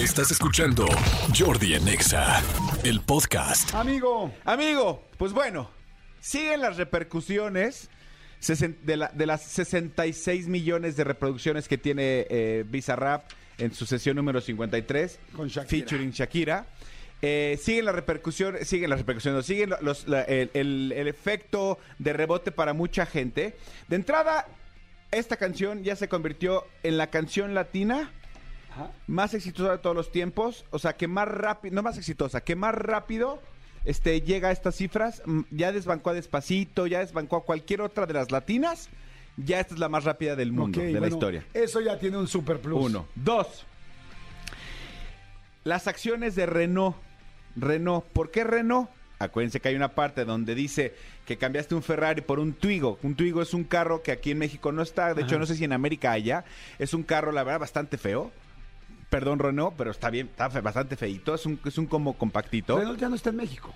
Estás escuchando Jordi en Exa, el podcast. Amigo, Amigo, pues bueno, siguen las repercusiones de, la- de las 66 millones de reproducciones que tiene eh, Bizarrap en su sesión número 53 Con Shakira. featuring Shakira. Eh, siguen las repercusiones, siguen las repercusiones, siguen los- la- el, el- el efecto de rebote para mucha gente. De entrada, esta canción ya se convirtió en la canción latina Ajá. más exitosa de todos los tiempos, o sea, que más rápido, no más exitosa, que más rápido este, llega a estas cifras, mm, ya desbancó a Despacito, ya desbancó a cualquier otra de las latinas, ya esta es la más rápida del mundo, de la historia. Eso ya tiene un super plus. Uno. Dos. Las acciones de Renault. Renault. ¿Por qué Renault? Acuérdense que hay una parte donde dice que cambiaste un Ferrari por un Twigo. Un Twigo es un carro que aquí en México no está. De hecho, no sé si en América haya. Es un carro, la verdad, bastante feo. Perdón, Renault, pero está bien, está bastante feito. Es un, es un como compactito. Renault ya no está en México.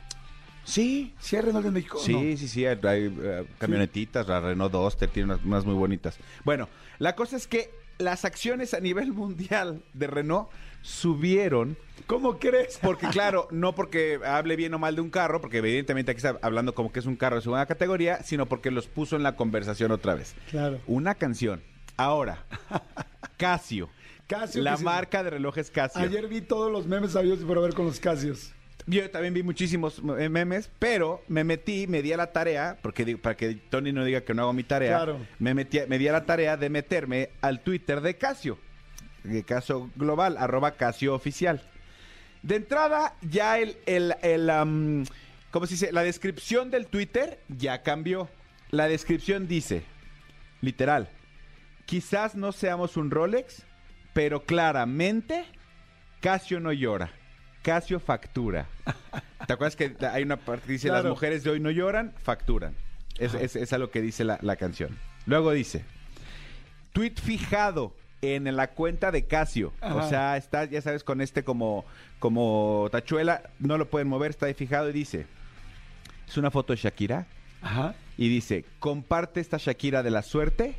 Sí. ¿Sí hay Renault en México? Sí, no? sí, sí, hay, hay, eh, camionetitas, la Renault Duster tiene unas, unas muy bonitas. Bueno, la cosa es que las acciones a nivel mundial de Renault subieron ¿Cómo crees? porque claro, no porque hable bien o mal de un carro, porque evidentemente aquí está hablando como que es un carro de segunda categoría, sino porque los puso en la conversación otra vez. Claro. Una canción. Ahora, Casio. Casio, la marca de relojes Casio. Ayer vi todos los memes sabios por ver con los Casios. Yo también vi muchísimos eh, memes, pero me metí, me di a la tarea, porque para que Tony no diga que no hago mi tarea, Claro. me, metí, me di a la tarea de meterme al Twitter de Casio, de Casio Global, arroba Casio Oficial. De entrada, ya el, el, el, ¿cómo se dice? La descripción del Twitter ya cambió. La descripción dice, literal, quizás no seamos un Rolex, pero claramente Casio no llora. Casio factura. ¿Te acuerdas que hay una parte que dice Claro. las mujeres de hoy no lloran, facturan? Es, es, es a lo que dice la, la canción. Luego dice, tweet fijado en la cuenta de Casio. Ajá. O sea, está, ya sabes, con este como, como tachuela, no lo pueden mover, está ahí fijado y dice, es una foto de Shakira Ajá. y dice, comparte esta Shakira de la suerte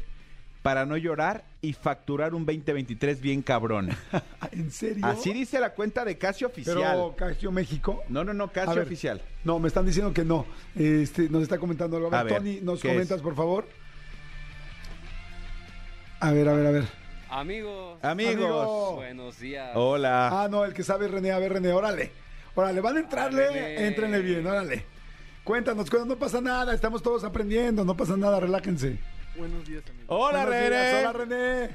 para no llorar y facturar un 2023 bien cabrón. ¿En serio? Así dice la cuenta de Casio Oficial. Pero Casio México. No, no, no, Casio ver. Oficial. No, me están diciendo que no. Este, nos está comentando algo. A ver, A ver, Tony, ¿nos ¿qué comentas, es? por favor? A ver, a ver, a ver. Amigos, Amigos. Amigo. buenos días. Hola. Ah, no, el que sabe es René. A ver, René, órale. Órale, van a entrarle, René. éntrenle bien, órale. Cuéntanos, cuéntanos, no pasa nada, estamos todos aprendiendo, no pasa nada, relájense. Buenos días, amigos. Hola, Buenos días, René. Hola, René.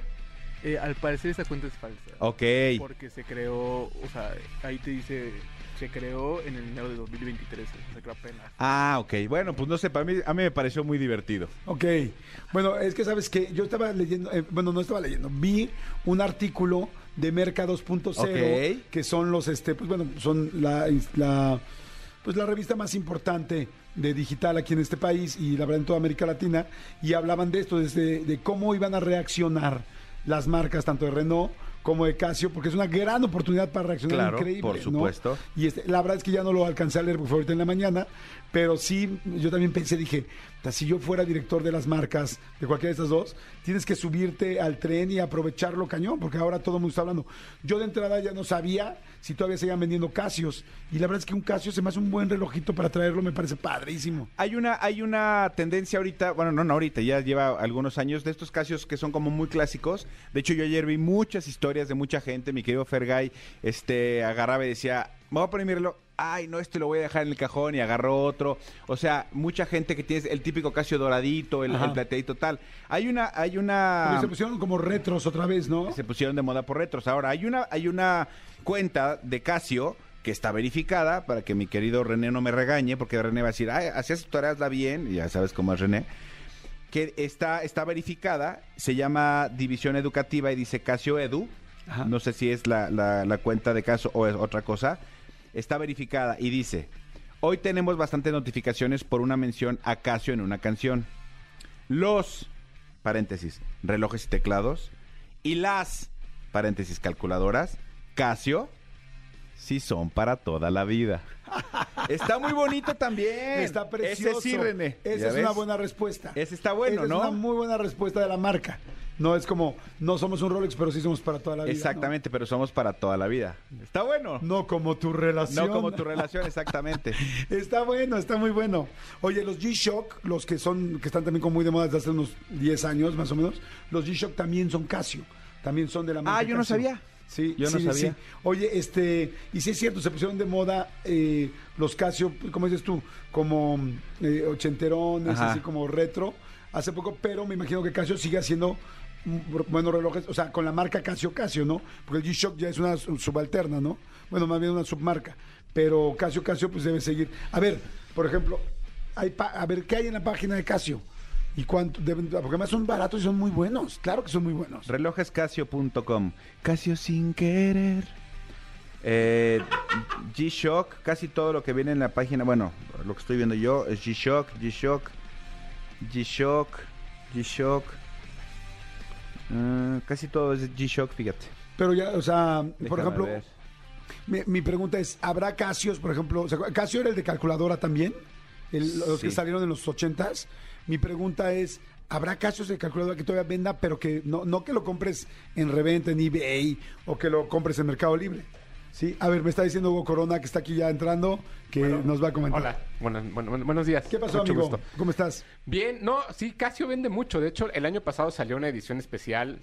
Eh, al parecer esa cuenta es falsa. Ok. Porque se creó, o sea, ahí te dice, se creó en el enero de 2023, o sea, se creó apenas. Ah, ok. Bueno, pues no sé, para mí, a mí me pareció muy divertido. Ok, bueno, es que sabes que yo estaba leyendo, eh, bueno, no estaba leyendo, vi un artículo de Merca 2.0, Ok. que son los, este, pues bueno, son la, la, pues la revista más importante de digital aquí en este país y la verdad en toda América Latina, y hablaban de esto, desde, de cómo iban a reaccionar las marcas, tanto de Renault como de Casio, porque es una gran oportunidad para reaccionar Claro, increíble. por ¿no? supuesto. Y este, la verdad es que ya no lo alcancé a leer porque fue ahorita en la mañana, pero sí, yo también pensé, dije, "Ta, si yo fuera director de las marcas, de cualquiera de estas dos, tienes que subirte al tren y aprovecharlo cañón, porque ahora todo el mundo está hablando. Yo de entrada ya no sabía si todavía seguían vendiendo Casios, y la verdad es que un Casio se me hace un buen relojito para traerlo, me parece padrísimo. Hay una, hay una tendencia ahorita, bueno, no, no ahorita, ya lleva algunos años de estos Casios que son como muy clásicos. De hecho, yo ayer vi muchas historias de mucha gente, mi querido Fergay, este, agarraba y decía, voy a poner ay, no, este lo voy a dejar en el cajón y agarró otro. O sea, mucha gente que tiene el típico Casio doradito, el, Ajá. el plateadito tal. Hay una, hay una... se pusieron como retros otra vez, ¿no? Se pusieron de moda por retros. Ahora, hay una, hay una cuenta de Casio que está verificada para que mi querido René no me regañe, porque René va a decir, ay, hacías tu tarea, bien, y ya sabes cómo es René, que está, está verificada, se llama División Educativa y dice Casio Edu, Ajá. no sé si es la, la- la cuenta de Casio o es otra cosa, está verificada y dice, hoy tenemos bastantes notificaciones por una mención a Casio en una canción. Los, paréntesis, relojes y teclados, y las, paréntesis, calculadoras, Casio, sí son para toda la vida. Está muy bonito también. Está precioso. Ese sí, René. Esa ¿Ya es una buena respuesta. Ese está bueno, Esa ¿no? Es una muy buena respuesta de la marca. No es como, no somos un Rolex, pero sí somos para toda la vida. ¿no? Exactamente, pero somos para toda la vida. Está bueno. No como tu relación. No como tu relación, exactamente. Está bueno, está muy bueno. Oye, los G-Shock, los que son, que están también como muy de moda desde hace unos 10 años más o menos, los G-Shock también son Casio. También son de la marca Ah, yo no Casio. sabía. Sí, Yo no sí, sabía. sí. Oye, este, y sí es cierto, se pusieron de moda eh, los Casio, ¿cómo dices tú? Como eh, ochenterones, Ajá. así como retro, hace poco, pero me imagino que Casio sigue haciendo buenos relojes, o sea, con la marca Casio Casio, ¿no? Porque el G-Shock ya es una su- subalterna, ¿no? Bueno, más bien una submarca, pero Casio Casio pues debe seguir. A ver, por ejemplo, hay a ver, ¿qué hay en la página de Casio? ¿Y cuánto deben? Porque además son baratos y son muy buenos, claro que son muy buenos. Relojescasio.com. Casio sin querer. Eh, G-Shock, casi todo lo que viene en la página, bueno, lo que estoy viendo yo es G-Shock, G-Shock, G-Shock, G-Shock. Mm, casi todo es G-Shock, fíjate. Pero ya, o sea, por ejemplo, mi, mi pregunta es, ¿habrá Casios, por ejemplo? ¿Casio era el de calculadora también? El- los que salieron en los ochentas. Mi pregunta es, ¿habrá Casios de calculadora que todavía venda, pero que no, no que lo compres en reventa, en eBay, o que lo compres en Mercado Libre? Sí, a ver, me está diciendo Hugo Corona, que está aquí ya entrando, que nos va a comentar. Hola, buenos, bueno, bueno, buenos días. ¿Qué pasó, Mucho amigo? gusto. ¿Cómo estás? Bien, no, sí, Casio vende mucho. De hecho, el año pasado salió una edición especial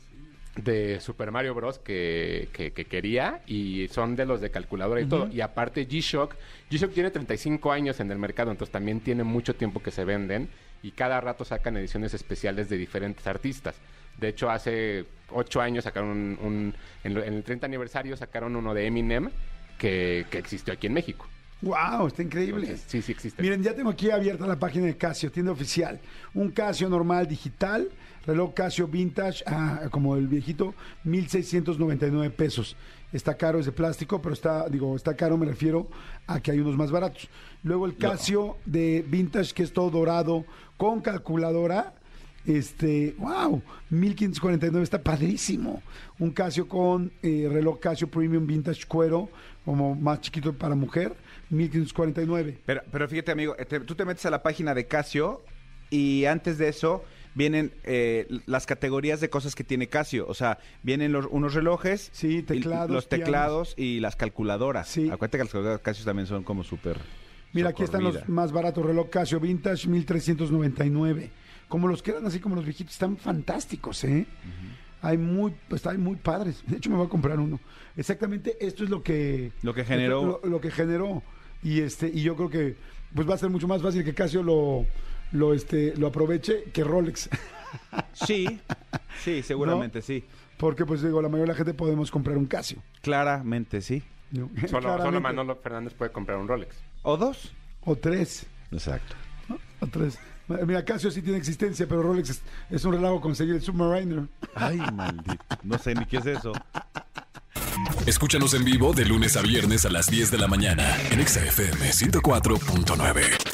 de Super Mario Bros. que, que- que quería y son de los de calculadora y todo. Y aparte G-Shock, G-Shock tiene 35 años en el mercado, entonces también tiene mucho tiempo que se venden y cada rato sacan ediciones especiales de diferentes artistas. De hecho, hace 8 años sacaron un, un- en, el 30 aniversario sacaron uno de Eminem que, que existió aquí en México. ¡Wow! Está increíble. Entonces, sí, sí existe. Miren, ya tengo aquí abierta la página de Casio, tienda oficial. Un Casio normal digital, reloj Casio vintage, ah, como el viejito, 1.699 pesos. Está caro, es de plástico, pero está, digo, está caro, me refiero a que hay unos más baratos. Luego el Casio de vintage, que es todo dorado, con calculadora, este, wow, 1549, está padrísimo. Un Casio con eh, reloj Casio Premium Vintage Cuero, como más chiquito para mujer, 1549. Pero, pero fíjate, amigo, te- tú te metes a la página de Casio y antes de eso vienen eh, las categorías de cosas que tiene Casio. O sea, vienen los, unos relojes, Sí, y teclados, los teclados y las calculadoras. Sí. Acuérdate que las calculadoras Casio también son como súper. Mira, aquí están los más baratos, reloj Casio Vintage, 1399. Como los quedan así como los viejitos, están fantásticos, ¿eh? Hay muy, pues, hay muy padres. De hecho, me voy a comprar uno. Exactamente, esto es lo que... Lo que generó. Lo, lo que generó. Y este, y yo creo que pues va a ser mucho más fácil que Casio lo, lo, este, lo aproveche que Rolex. Sí, sí, seguramente sí. Porque, pues digo, la mayoría de la gente podemos comprar un Casio. Claramente sí. ¿no? Solo, solo Claramente. Manolo Fernández puede comprar un Rolex. ¿O dos? O tres. Exacto. O tres. Mira, Casio sí tiene existencia, pero Rolex es, es un relajo conseguir el Submariner. Ay, maldito. No sé ni qué es eso. Escúchanos en vivo de lunes a viernes a las 10 de la mañana en Exa FM 104.9.